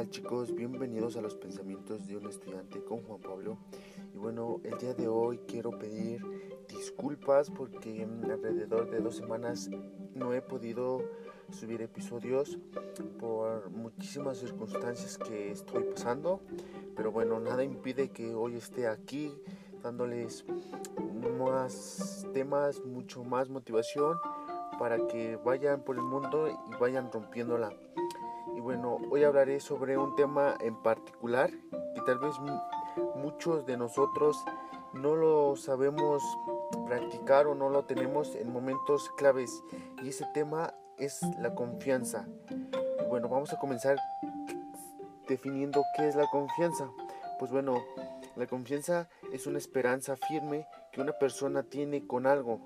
tal chicos? Bienvenidos a los pensamientos de un estudiante con Juan Pablo. Y bueno, el día de hoy quiero pedir disculpas porque alrededor de dos semanas no he podido subir episodios por muchísimas circunstancias que estoy pasando. Pero bueno, nada impide que hoy esté aquí dándoles más temas, mucho más motivación para que vayan por el mundo y vayan rompiéndola. Bueno, hoy hablaré sobre un tema en particular que tal vez muchos de nosotros no lo sabemos practicar o no lo tenemos en momentos claves. Y ese tema es la confianza. Bueno, vamos a comenzar definiendo qué es la confianza. Pues bueno, la confianza es una esperanza firme que una persona tiene con algo,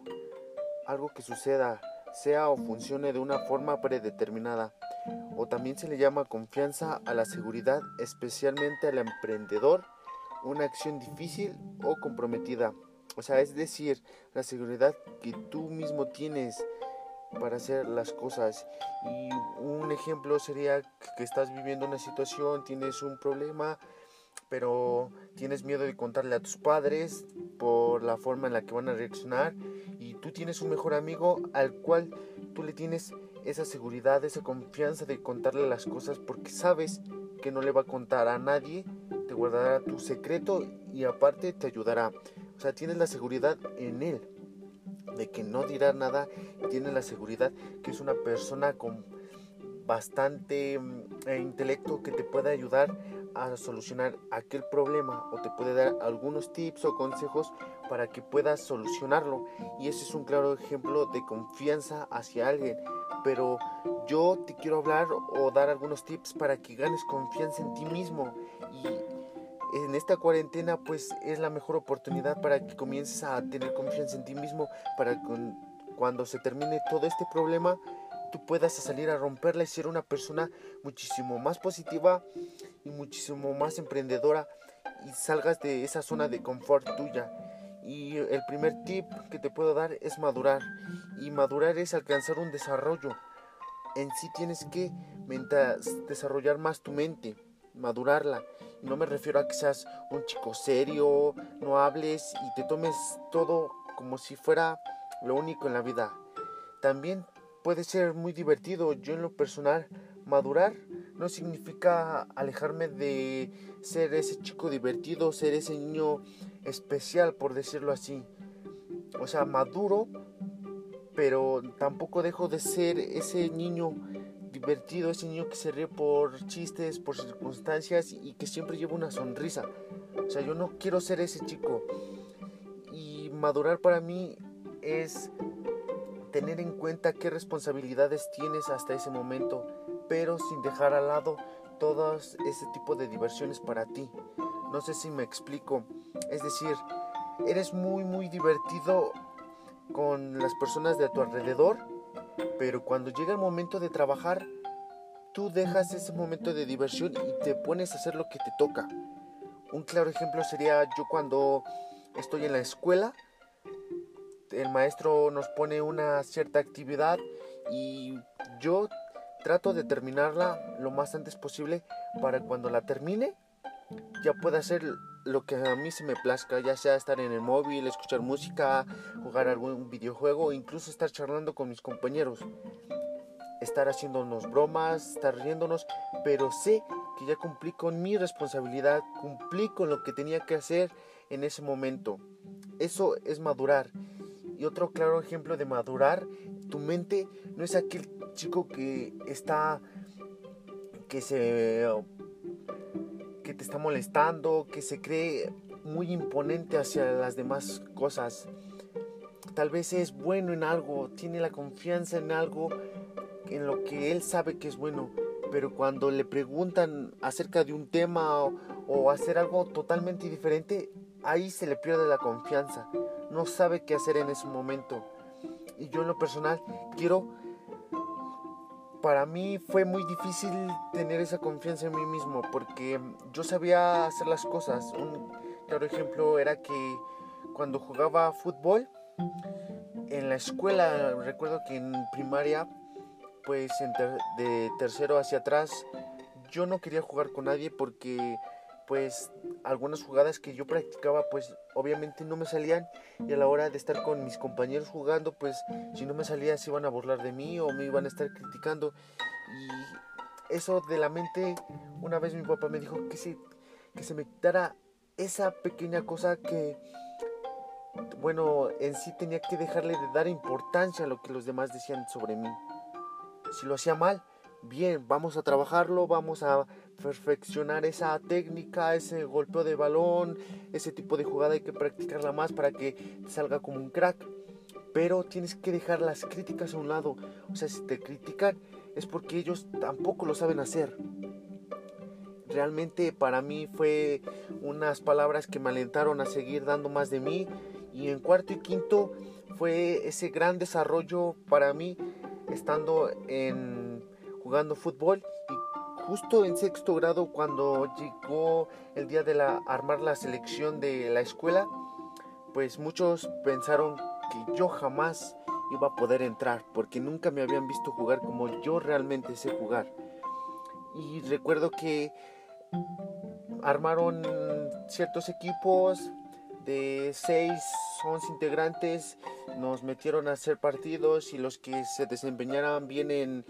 algo que suceda, sea o funcione de una forma predeterminada o también se le llama confianza a la seguridad, especialmente al emprendedor, una acción difícil o comprometida. O sea, es decir, la seguridad que tú mismo tienes para hacer las cosas. Y un ejemplo sería que estás viviendo una situación, tienes un problema, pero tienes miedo de contarle a tus padres por la forma en la que van a reaccionar y tú tienes un mejor amigo al cual tú le tienes esa seguridad, esa confianza de contarle las cosas porque sabes que no le va a contar a nadie, te guardará tu secreto y aparte te ayudará. O sea, tienes la seguridad en él de que no dirá nada tienes la seguridad que es una persona con bastante mm, eh, intelecto que te puede ayudar a solucionar aquel problema o te puede dar algunos tips o consejos para que puedas solucionarlo y ese es un claro ejemplo de confianza hacia alguien pero yo te quiero hablar o dar algunos tips para que ganes confianza en ti mismo y en esta cuarentena pues es la mejor oportunidad para que comiences a tener confianza en ti mismo para que cuando se termine todo este problema tú puedas salir a romperla y ser una persona muchísimo más positiva y muchísimo más emprendedora y salgas de esa zona de confort tuya. Y el primer tip que te puedo dar es madurar. Y madurar es alcanzar un desarrollo. En sí tienes que desarrollar más tu mente, madurarla. No me refiero a que seas un chico serio, no hables y te tomes todo como si fuera lo único en la vida. También puede ser muy divertido. Yo en lo personal, madurar no significa alejarme de ser ese chico divertido, ser ese niño especial, por decirlo así. O sea, maduro, pero tampoco dejo de ser ese niño divertido, ese niño que se ríe por chistes, por circunstancias y que siempre lleva una sonrisa. O sea, yo no quiero ser ese chico. Y madurar para mí es tener en cuenta qué responsabilidades tienes hasta ese momento, pero sin dejar al lado todo ese tipo de diversiones para ti. No sé si me explico. Es decir, eres muy muy divertido con las personas de tu alrededor, pero cuando llega el momento de trabajar, tú dejas ese momento de diversión y te pones a hacer lo que te toca. Un claro ejemplo sería yo cuando estoy en la escuela el maestro nos pone una cierta actividad y yo trato de terminarla lo más antes posible para cuando la termine ya pueda hacer lo que a mí se me plazca, ya sea estar en el móvil, escuchar música, jugar algún videojuego incluso estar charlando con mis compañeros. Estar haciéndonos bromas, estar riéndonos, pero sé que ya cumplí con mi responsabilidad, cumplí con lo que tenía que hacer en ese momento. Eso es madurar y otro claro ejemplo de madurar, tu mente no es aquel chico que está que se que te está molestando, que se cree muy imponente hacia las demás cosas. Tal vez es bueno en algo, tiene la confianza en algo en lo que él sabe que es bueno, pero cuando le preguntan acerca de un tema o, hacer algo totalmente diferente, ahí se le pierde la confianza no sabe qué hacer en ese momento. Y yo en lo personal quiero, para mí fue muy difícil tener esa confianza en mí mismo porque yo sabía hacer las cosas. Un claro ejemplo era que cuando jugaba fútbol, en la escuela, recuerdo que en primaria, pues de tercero hacia atrás, yo no quería jugar con nadie porque pues algunas jugadas que yo practicaba pues obviamente no me salían. Y a la hora de estar con mis compañeros jugando pues si no me salía se iban a burlar de mí o me iban a estar criticando. Y eso de la mente una vez mi papá me dijo que se, que se me quitara esa pequeña cosa que bueno en sí tenía que dejarle de dar importancia a lo que los demás decían sobre mí. Si lo hacía mal bien vamos a trabajarlo vamos a perfeccionar esa técnica, ese golpeo de balón, ese tipo de jugada hay que practicarla más para que salga como un crack. Pero tienes que dejar las críticas a un lado. O sea, si te critican es porque ellos tampoco lo saben hacer. Realmente para mí fue unas palabras que me alentaron a seguir dando más de mí. Y en cuarto y quinto fue ese gran desarrollo para mí estando en jugando fútbol justo en sexto grado cuando llegó el día de la armar la selección de la escuela, pues muchos pensaron que yo jamás iba a poder entrar porque nunca me habían visto jugar como yo realmente sé jugar. Y recuerdo que armaron ciertos equipos de 6, 11 integrantes, nos metieron a hacer partidos y los que se desempeñaran bien en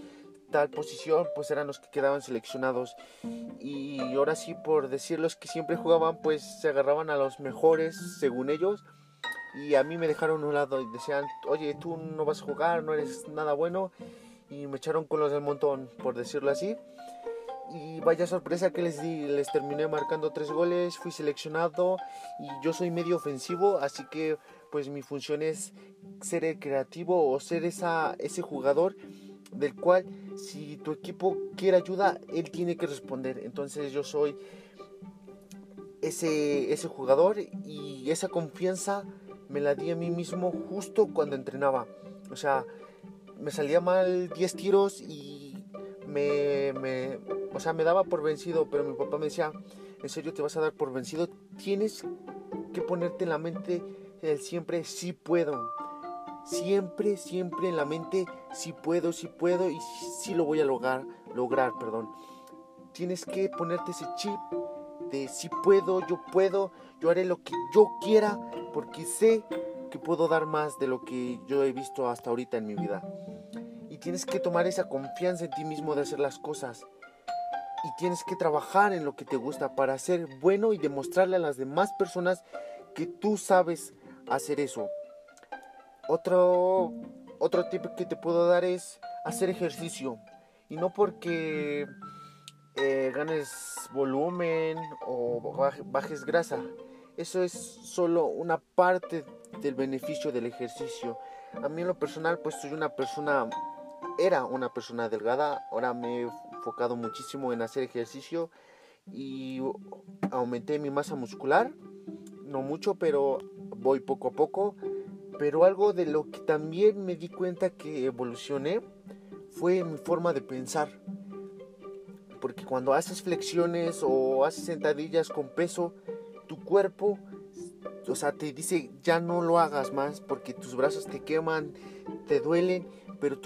tal posición, pues eran los que quedaban seleccionados. Y ahora sí, por decirlos que siempre jugaban, pues se agarraban a los mejores, según ellos. Y a mí me dejaron a un lado y decían, oye, tú no vas a jugar, no eres nada bueno. Y me echaron con los del montón, por decirlo así. Y vaya sorpresa que les di, les terminé marcando tres goles, fui seleccionado y yo soy medio ofensivo, así que pues mi función es ser el creativo o ser esa, ese jugador del cual si tu equipo quiere ayuda, él tiene que responder. Entonces yo soy ese, ese jugador y esa confianza me la di a mí mismo justo cuando entrenaba. O sea, me salía mal 10 tiros y me, me, o sea, me daba por vencido, pero mi papá me decía, en serio te vas a dar por vencido, tienes que ponerte en la mente el siempre sí puedo siempre, siempre en la mente, si puedo, si puedo y si lo voy a lograr, lograr, perdón. Tienes que ponerte ese chip de si puedo, yo puedo, yo haré lo que yo quiera porque sé que puedo dar más de lo que yo he visto hasta ahorita en mi vida. Y tienes que tomar esa confianza en ti mismo de hacer las cosas. Y tienes que trabajar en lo que te gusta para ser bueno y demostrarle a las demás personas que tú sabes hacer eso. Otro, otro tip que te puedo dar es hacer ejercicio. Y no porque eh, ganes volumen o bajes grasa. Eso es solo una parte del beneficio del ejercicio. A mí en lo personal pues soy una persona, era una persona delgada, ahora me he enfocado muchísimo en hacer ejercicio y aumenté mi masa muscular, no mucho, pero voy poco a poco pero algo de lo que también me di cuenta que evolucioné fue mi forma de pensar. Porque cuando haces flexiones o haces sentadillas con peso, tu cuerpo, o sea, te dice ya no lo hagas más porque tus brazos te queman, te duelen, pero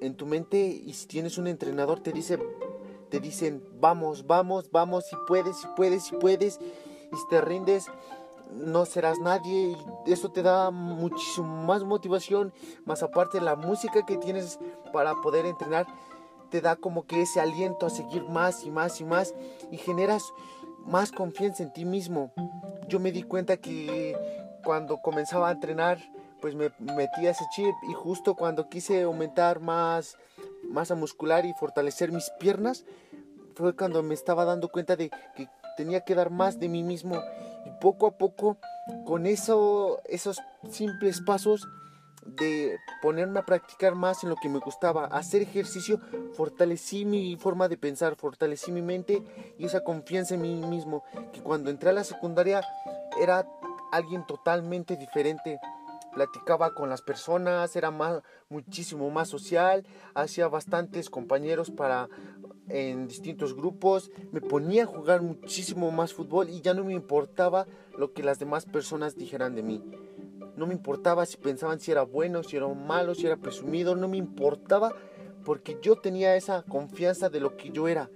en tu mente y si tienes un entrenador te dice te dicen vamos, vamos, vamos, si puedes, si puedes, si puedes, y si te rindes, no serás nadie y eso te da muchísimo más motivación, más aparte la música que tienes para poder entrenar te da como que ese aliento a seguir más y más y más y generas más confianza en ti mismo. Yo me di cuenta que cuando comenzaba a entrenar pues me metía ese chip y justo cuando quise aumentar más masa muscular y fortalecer mis piernas fue cuando me estaba dando cuenta de que tenía que dar más de mí mismo poco a poco, con eso, esos simples pasos de ponerme a practicar más en lo que me gustaba, hacer ejercicio, fortalecí mi forma de pensar, fortalecí mi mente y esa confianza en mí mismo, que cuando entré a la secundaria era alguien totalmente diferente. Platicaba con las personas, era más, muchísimo más social, hacía bastantes compañeros para en distintos grupos, me ponía a jugar muchísimo más fútbol y ya no me importaba lo que las demás personas dijeran de mí. No me importaba si pensaban si era bueno, si era malo, si era presumido, no me importaba porque yo tenía esa confianza de lo que yo era.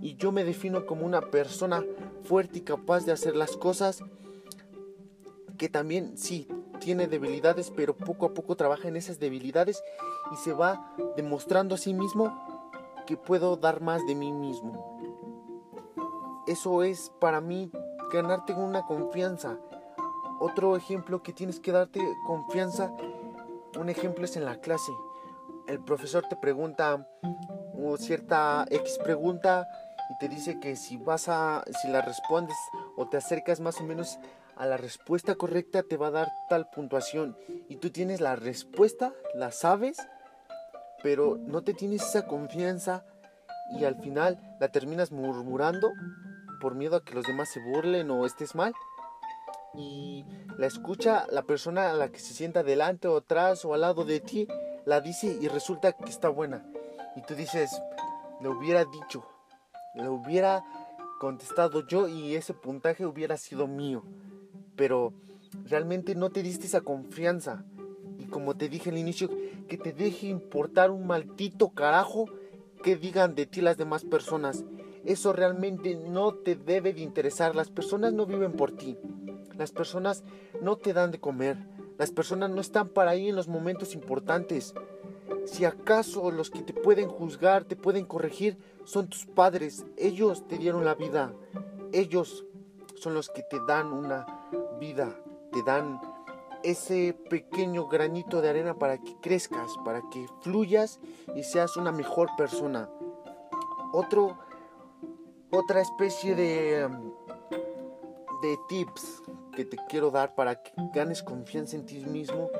y yo me defino como una persona fuerte y capaz de hacer las cosas que también sí tiene debilidades, pero poco a poco trabaja en esas debilidades y se va demostrando a sí mismo puedo dar más de mí mismo. Eso es para mí ganarte una confianza. Otro ejemplo que tienes que darte confianza, un ejemplo es en la clase. El profesor te pregunta cierta X pregunta y te dice que si vas a si la respondes o te acercas más o menos a la respuesta correcta te va a dar tal puntuación y tú tienes la respuesta, la sabes, pero no te tienes esa confianza y al final la terminas murmurando por miedo a que los demás se burlen o estés mal. Y la escucha la persona a la que se sienta delante o atrás o al lado de ti, la dice y resulta que está buena. Y tú dices, le hubiera dicho, le hubiera contestado yo y ese puntaje hubiera sido mío. Pero realmente no te diste esa confianza. Y como te dije al inicio, que te deje importar un maldito carajo que digan de ti las demás personas. Eso realmente no te debe de interesar. Las personas no viven por ti. Las personas no te dan de comer. Las personas no están para ahí en los momentos importantes. Si acaso los que te pueden juzgar, te pueden corregir, son tus padres. Ellos te dieron la vida. Ellos son los que te dan una vida. Te dan ese pequeño granito de arena para que crezcas, para que fluyas y seas una mejor persona. Otro, otra especie de, de tips que te quiero dar para que ganes confianza en ti mismo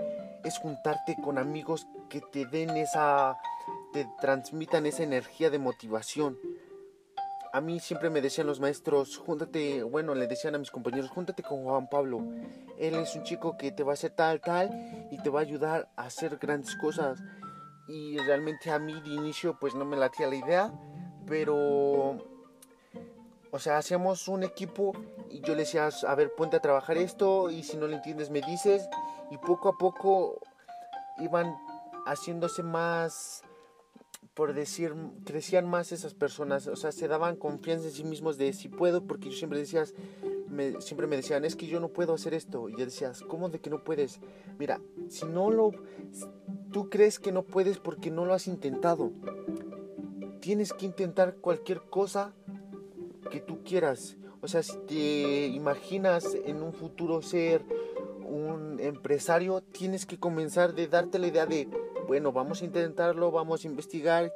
es juntarte con amigos que te den esa, te transmitan esa energía de motivación. A mí siempre me decían los maestros, júntate, bueno, le decían a mis compañeros, júntate con Juan Pablo. Él es un chico que te va a hacer tal, tal y te va a ayudar a hacer grandes cosas. Y realmente a mí de inicio pues no me latía la idea, pero o sea, hacíamos un equipo y yo le decía, a ver, ponte a trabajar esto y si no lo entiendes me dices. Y poco a poco iban haciéndose más, por decir, crecían más esas personas. O sea, se daban confianza en sí mismos de si puedo, porque yo siempre decías, me, siempre me decían, es que yo no puedo hacer esto. Y yo decías, ¿cómo de que no puedes? Mira, si no lo, tú crees que no puedes porque no lo has intentado. Tienes que intentar cualquier cosa que tú quieras. O sea, si te imaginas en un futuro ser un empresario, tienes que comenzar de darte la idea de, bueno, vamos a intentarlo, vamos a investigar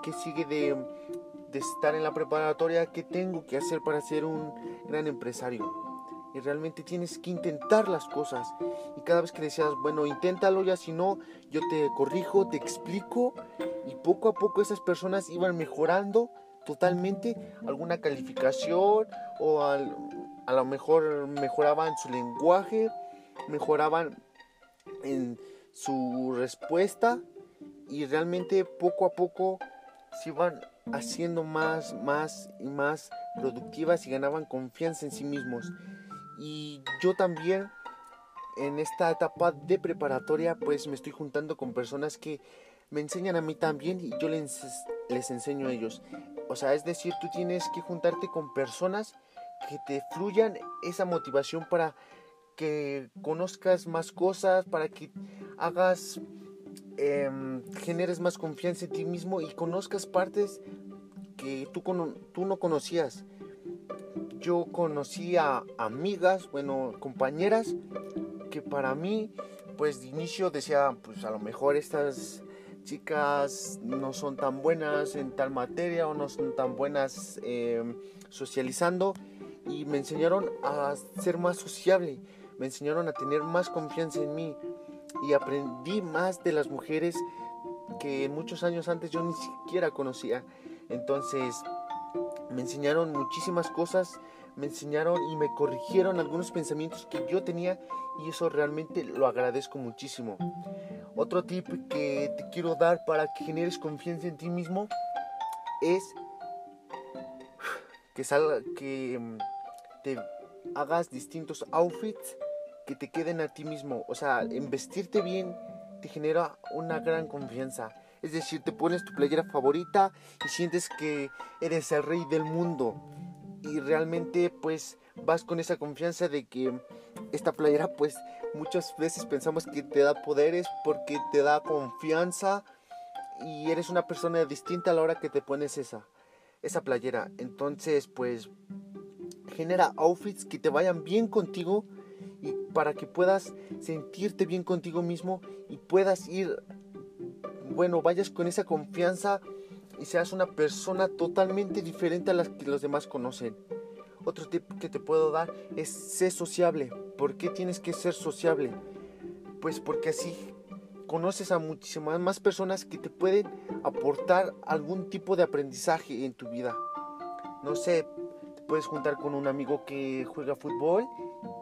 qué sigue de, estar en la preparatoria, qué tengo que hacer para ser un gran empresario. Y realmente tienes que intentar las cosas. Y cada vez que decías, bueno, inténtalo ya, si no, yo te corrijo, te explico. Y poco a poco esas personas iban mejorando totalmente alguna calificación o a lo mejor mejoraban su lenguaje, mejoraban en su respuesta y realmente poco a poco se iban haciendo más, más y más productivas y ganaban confianza en sí mismos. Y yo también en esta etapa de preparatoria pues me estoy juntando con personas que me enseñan a mí también y yo les, les enseño a ellos. O sea, es decir, tú tienes que juntarte con personas que te fluyan esa motivación para que conozcas más cosas, para que hagas, em, generes más confianza en ti mismo y conozcas partes que tú, tú no conocías. Yo conocí a amigas, bueno, compañeras, que para mí, pues de inicio decía, pues a lo mejor estas chicas no son tan buenas en tal materia o no son tan buenas em, socializando y me enseñaron a ser más sociable, me enseñaron a tener más confianza en mí y aprendí más de las mujeres que muchos años antes yo ni siquiera conocía. Entonces me enseñaron muchísimas cosas, me enseñaron y me corrigieron algunos pensamientos que yo tenía y eso realmente lo agradezco muchísimo. Otro tip que te quiero dar para que generes confianza en ti mismo es que salga que mm, te hagas distintos outfits que te queden a ti mismo, o sea, vestirte bien te genera una gran confianza. Es decir, te pones tu playera favorita y sientes que eres el rey del mundo. Y realmente pues vas con esa confianza de que esta playera pues muchas veces pensamos que te da poderes porque te da confianza y eres una persona distinta a la hora que te pones esa esa playera. Entonces, pues genera outfits que te vayan bien contigo y para que puedas sentirte bien contigo mismo y puedas ir bueno, vayas con esa confianza y seas una persona totalmente diferente a las que los demás conocen. Otro tip que te puedo dar es ser sociable. ¿Por qué tienes que ser sociable? Pues porque así conoces a muchísimas más personas que te pueden aportar algún tipo de aprendizaje en tu vida. No sé, te puedes juntar con un amigo que juega fútbol,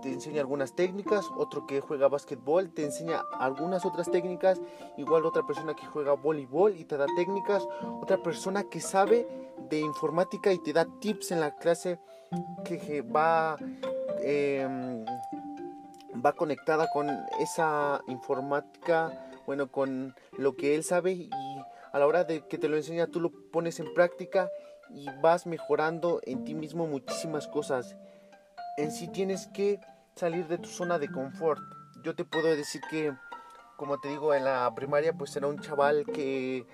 te enseña algunas técnicas, otro que juega básquetbol, te enseña algunas otras técnicas, igual otra persona que juega voleibol y te da técnicas, otra persona que sabe de informática y te da tips en la clase que va... Em, va conectada con esa informática bueno, con lo que él sabe y a la hora de que te lo enseña tú lo pones en práctica y vas mejorando en ti mismo muchísimas cosas. En sí tienes que salir de tu zona de confort. Yo te puedo decir que, como te digo, en la primaria pues era un chaval que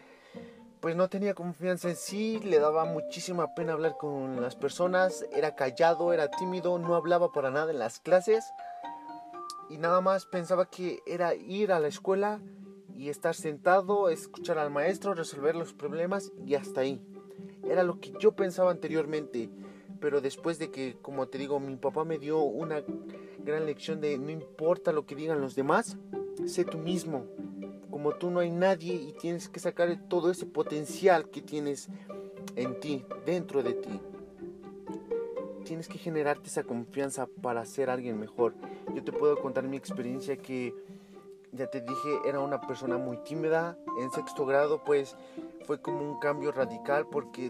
pues no tenía confianza en sí, le daba muchísima pena hablar con las personas, era callado, era tímido, no hablaba para nada en las clases y nada más pensaba que era ir a la escuela y estar sentado, escuchar al maestro, resolver los problemas y hasta ahí. Era lo que yo pensaba anteriormente, pero después de que, como te digo, mi papá me dio una gran lección de no importa lo que digan los demás, sé tú mismo. Como tú no hay nadie y tienes que sacar todo ese potencial que tienes en ti, dentro de ti tienes que generarte esa confianza para ser alguien mejor. Yo te puedo contar mi experiencia que, ya te dije, era una persona muy tímida. En sexto grado, pues fue como un cambio radical porque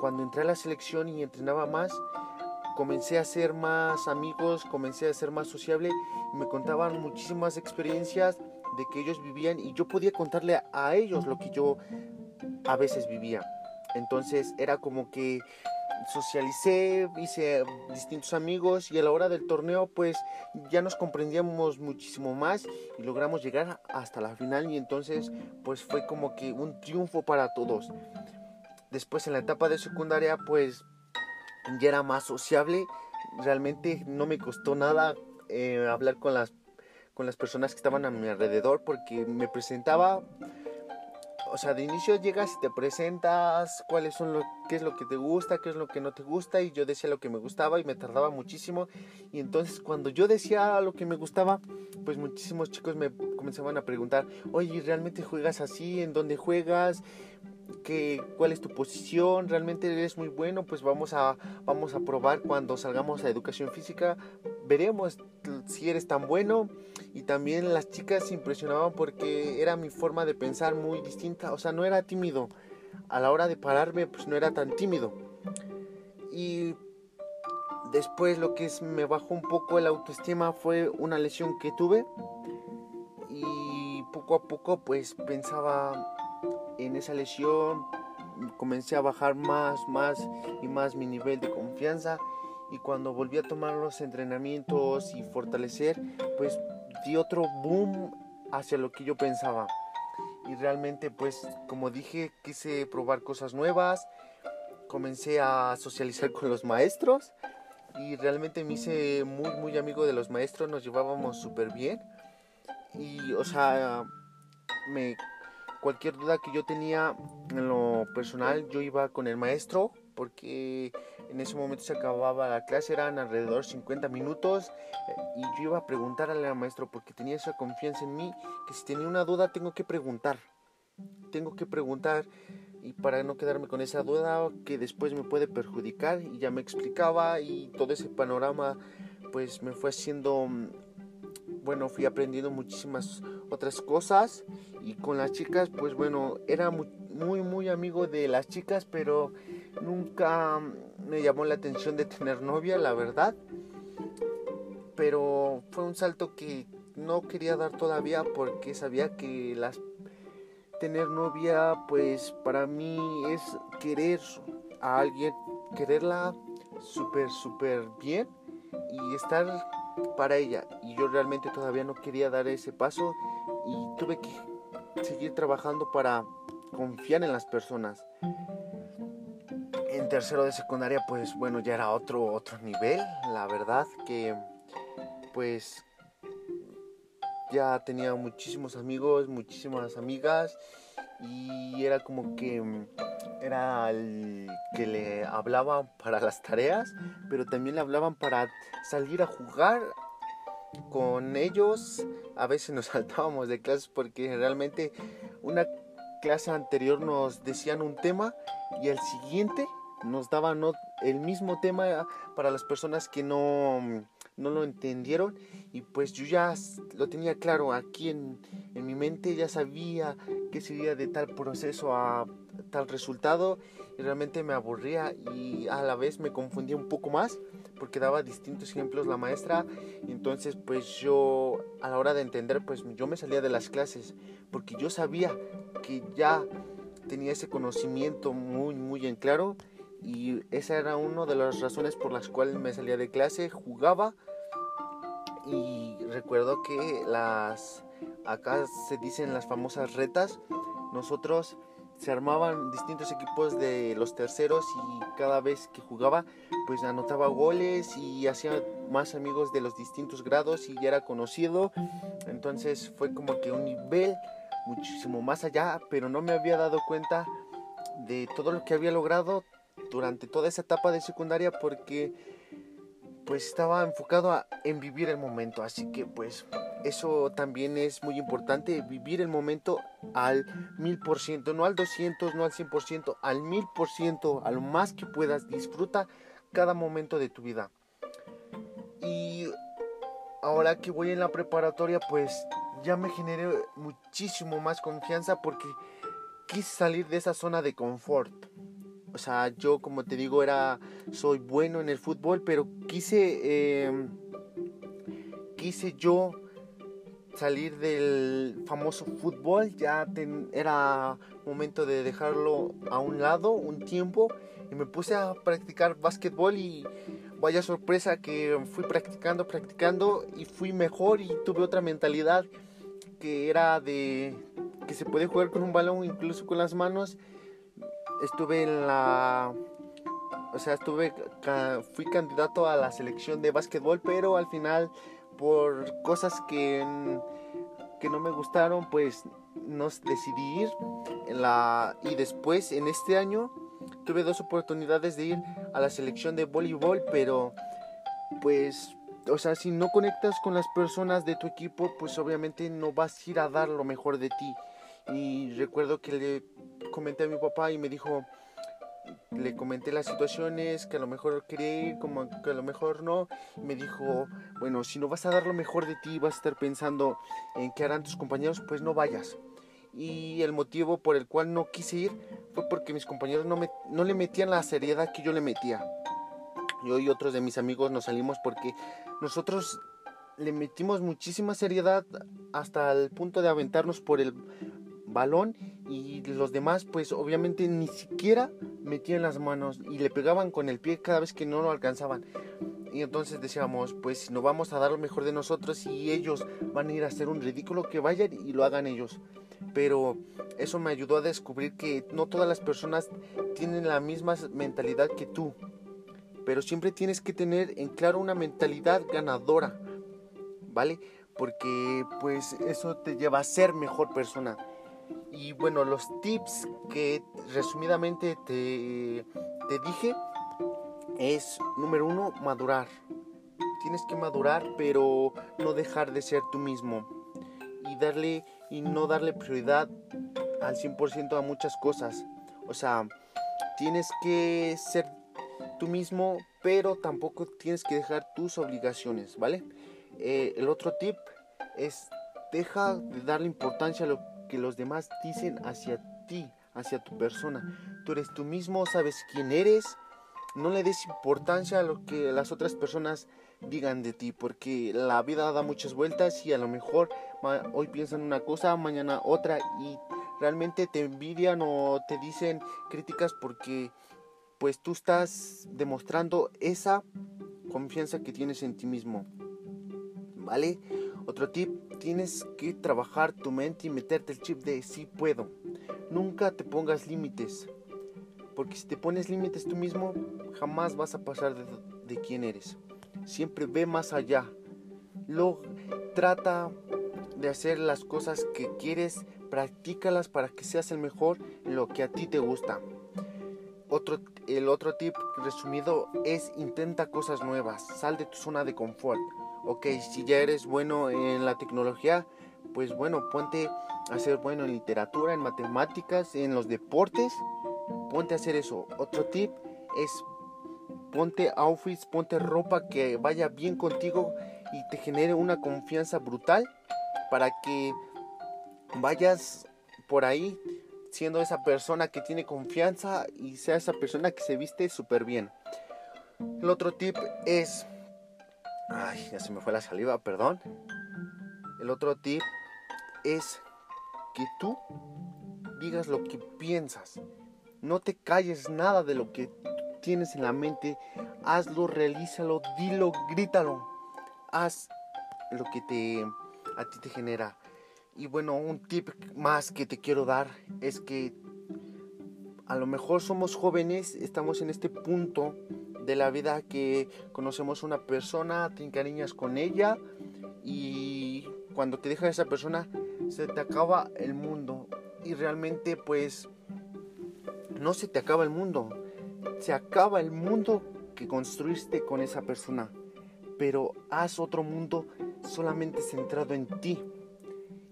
cuando entré a la selección y entrenaba más, comencé a ser más amigos, comencé a ser más sociable me contaban muchísimas experiencias de que ellos vivían y yo podía contarle a ellos lo que yo a veces vivía. Entonces era como que socialicé, hice distintos amigos y a la hora del torneo pues ya nos comprendíamos muchísimo más y logramos llegar hasta la final y entonces pues fue como que un triunfo para todos. Después en la etapa de secundaria pues ya era más sociable, realmente no me costó nada eh, hablar con las, con las personas que estaban a mi alrededor porque me presentaba o sea, de inicio llegas y te presentas cuáles son lo, qué es lo que te gusta, qué es lo que no te gusta y yo decía lo que me gustaba y me tardaba muchísimo y entonces cuando yo decía lo que me gustaba, pues muchísimos chicos me comenzaban a preguntar, oye, ¿realmente juegas así? ¿En dónde juegas? ¿Qué, ¿Cuál es tu posición? ¿Realmente eres muy bueno? Pues vamos a, vamos a probar cuando salgamos a educación física, veremos si eres tan bueno y también las chicas se impresionaban porque era mi forma de pensar muy distinta, o sea, no era tímido. A la hora de pararme, pues no era tan tímido. Y después lo que es, me bajó un poco el autoestima fue una lesión que tuve y poco a poco pues pensaba en esa lesión, comencé a bajar más, más y más mi nivel de confianza y cuando volví a tomar los entrenamientos y fortalecer, pues di otro boom hacia lo que yo pensaba. Y realmente, pues, como dije, quise probar cosas nuevas, comencé a socializar con los maestros y realmente me hice muy, muy amigo de los maestros, nos llevábamos súper bien. Y, o sea, me, cualquier duda que yo tenía en lo personal, yo iba con el maestro porque en ese momento se acababa la clase, eran alrededor 50 minutos eh, y yo iba a preguntarle al maestro porque tenía esa confianza en mí que si tenía una duda tengo que preguntar, tengo que preguntar y para no quedarme con esa duda que después me puede perjudicar y ya me explicaba y todo ese panorama pues me fue haciendo mm, bueno fui aprendiendo muchísimas otras cosas y con las chicas pues bueno era muy muy, amigo de las chicas pero Nunca me llamó la atención de tener novia, la verdad. Pero fue un salto que no quería dar todavía porque sabía que las tener novia pues para mí es querer a alguien, quererla súper súper bien y estar para ella y yo realmente todavía no quería dar ese paso y tuve que seguir trabajando para confiar en las personas. En tercero de secundaria pues bueno ya era otro otro nivel, la verdad que pues ya tenía muchísimos amigos, muchísimas amigas y era como que era el que le hablaban para las tareas, pero también le hablaban para salir a jugar con ellos. A veces nos saltábamos de clases porque realmente una clase anterior nos decían un tema y el siguiente nos daban el mismo tema para las personas que no no lo entendieron y pues yo ya lo tenía claro aquí en, en mi mente, ya sabía que sería de tal proceso a tal resultado y realmente me aburría y a la vez me confundía un poco más porque daba distintos ejemplos la maestra. Entonces pues yo a la hora de entender pues yo me salía de las clases porque yo sabía que ya tenía ese conocimiento muy muy en claro y esa era una de las razones por las cuales me salía de clase, jugaba y recuerdo que las acá se dicen las famosas retas, nosotros se armaban distintos equipos de los terceros y cada vez que jugaba pues anotaba goles y hacía más amigos de los distintos grados y ya era conocido. Entonces fue como que un nivel muchísimo más allá pero no me había dado cuenta de todo lo que había logrado durante toda esa etapa de secundaria porque pues estaba enfocado en vivir el momento así que pues eso también es muy importante vivir el momento al mil por ciento no al 200 no al 100 por ciento al mil por ciento a lo más que puedas disfruta cada momento de tu vida. Y ahora que voy en la preparatoria pues ya me generé muchísimo más confianza porque quise salir de esa zona de confort o sea, yo como te digo, era, soy bueno en el fútbol, pero quise, em, quise yo salir del famoso fútbol, ya era momento de dejarlo a un lado un tiempo y me puse a practicar básquetbol y vaya sorpresa que fui practicando, practicando y fui mejor y tuve otra mentalidad que era de que se puede jugar con un balón incluso con las manos estuve en la o sea, estuve fui candidato a la selección de básquetbol, pero al final por cosas que que no me gustaron, pues no decidí ir en la y después en este año tuve dos oportunidades de ir a la selección de voleibol, pero pues o sea, si no conectas con las personas de tu equipo, pues obviamente no vas a ir a dar lo mejor de ti. Y recuerdo que le comenté a mi papá y me dijo, le comenté las situaciones, que a lo mejor quería ir, como que a lo mejor no. me dijo, bueno, si no vas a dar lo mejor de ti, vas a estar pensando en qué harán tus compañeros, pues no vayas. Y el motivo por el cual no quise ir fue porque mis compañeros no, me, no le metían la seriedad que yo le metía. Yo y otros de mis amigos nos salimos porque nosotros le metimos muchísima seriedad hasta el punto de aventarnos por el balón y los demás pues obviamente ni siquiera metían las manos y le pegaban con el pie cada vez que no lo alcanzaban. Y entonces decíamos, pues si no vamos a dar lo mejor de nosotros y ellos van a ir a hacer un ridículo, que vayan y lo hagan ellos. Pero eso me ayudó a descubrir que no todas las personas tienen la misma mentalidad que tú. Pero siempre tienes que tener en claro una mentalidad ganadora, ¿vale? Porque pues eso te lleva a ser mejor persona. Y bueno, los tips que resumidamente te, te dije es, número uno, madurar. Tienes que madurar, pero no dejar de ser tú mismo. Y darle y no darle prioridad al 100% a muchas cosas. O sea, tienes que ser tú mismo, pero tampoco tienes que dejar tus obligaciones, ¿vale? Eh, el otro tip es deja de darle importancia a lo que los demás dicen hacia ti, hacia tu persona. Tú eres tú mismo, sabes quién eres. No le des importancia a lo que las otras personas digan de ti, porque la vida da muchas vueltas y a lo mejor hoy piensan una cosa, mañana otra y realmente te envidian o te dicen críticas porque pues tú estás demostrando esa confianza que tienes en ti mismo. ¿Vale? Otro tip, tienes que trabajar tu mente y meterte el chip de sí puedo. Nunca te pongas límites. Porque si te pones límites tú mismo, jamás vas a pasar de, quién eres. Siempre ve más allá. Luego trata de hacer las cosas que quieres, practícalas para que seas el mejor en lo que a ti te gusta. Otro, el otro tip resumido es intenta cosas nuevas, sal de tu zona de confort. Ok, si ya eres bueno en la tecnología, pues bueno, ponte a ser bueno en literatura, en matemáticas, en los deportes, ponte a hacer eso. Otro tip es ponte outfits, ponte ropa que vaya bien contigo y te genere una confianza brutal para que vayas por ahí siendo esa persona que tiene confianza y sea esa persona que se viste súper bien. El otro tip es... Ay, ya se me fue la saliva, perdón. El otro tip es que tú digas lo que piensas. No te calles nada de lo que tienes en la mente. Hazlo, realízalo, dilo, grítalo. Haz lo que te a ti te genera. Y bueno, un tip más que te quiero dar es que a lo mejor somos jóvenes, estamos en este punto de la vida que conocemos una persona, te encariñas con ella y cuando te deja esa persona se te acaba el mundo. Y realmente pues no se te acaba el mundo, se acaba el mundo que construiste con esa persona, pero haz otro mundo solamente centrado en ti.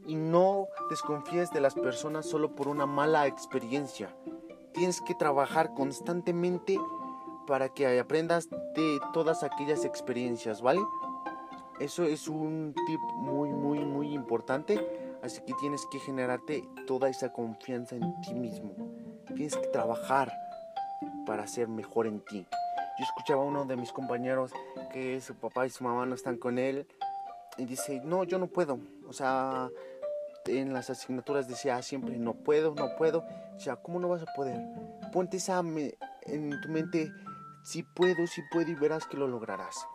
Y no desconfíes de las personas solo por una mala experiencia. Tienes que trabajar constantemente para que aprendas de todas aquellas experiencias, ¿vale? Eso es un tip muy, muy, muy importante. Así que tienes que generarte toda esa confianza en ti mismo. Tienes que trabajar para ser mejor en ti. Yo escuchaba a uno de mis compañeros que su papá y su mamá no están con él y dice, no, yo no puedo. O sea, en las asignaturas decía siempre, no puedo, no puedo. O sea, ¿cómo no vas a poder? Ponte esa en tu mente, si puedo, si puedo y verás que lo lograrás.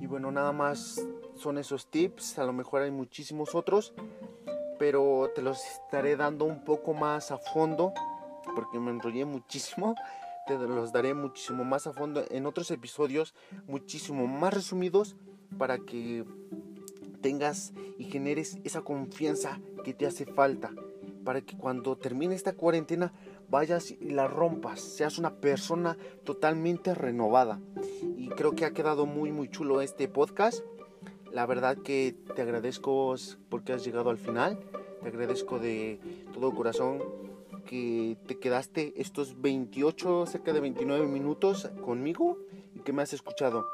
Y bueno, nada más son esos tips, a lo mejor hay muchísimos otros, pero te los estaré dando un poco más a fondo, porque me enrollé muchísimo. Te los daré muchísimo más a fondo en otros episodios, muchísimo más resumidos, para que tengas y generes esa confianza que te hace falta para que cuando termine esta cuarentena vayas y la rompas, seas una persona totalmente renovada. Y creo que ha quedado muy muy chulo este podcast. La verdad que te agradezco porque has llegado al final. Te agradezco de todo corazón que te quedaste estos 28, cerca de 29 minutos conmigo y que me has escuchado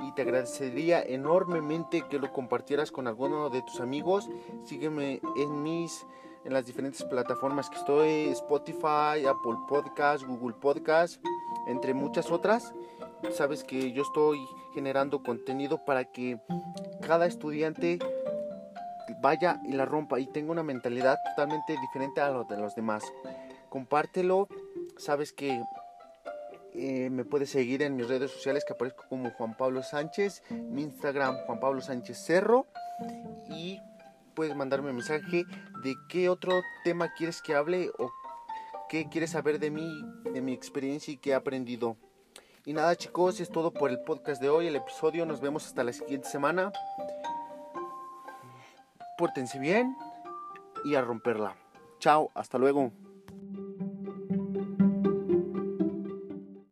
y te agradecería enormemente que lo compartieras con alguno de tus amigos. Sígueme en mis en las diferentes plataformas que estoy, Spotify, Apple Podcast, Google Podcast, entre muchas otras. Sabes que yo estoy generando contenido para que cada estudiante vaya y la rompa y tenga una mentalidad totalmente diferente a la de los demás. Compártelo, sabes que eh, me puedes seguir en mis redes sociales que aparezco como Juan Pablo Sánchez, mi Instagram Juan Pablo Sánchez Cerro y puedes mandarme un mensaje de qué otro tema quieres que hable o qué quieres saber de mí, de mi experiencia y qué he aprendido. Y nada chicos, es todo por el podcast de hoy, el episodio, nos vemos hasta la siguiente semana. Pórtense bien y a romperla. Chao, hasta luego.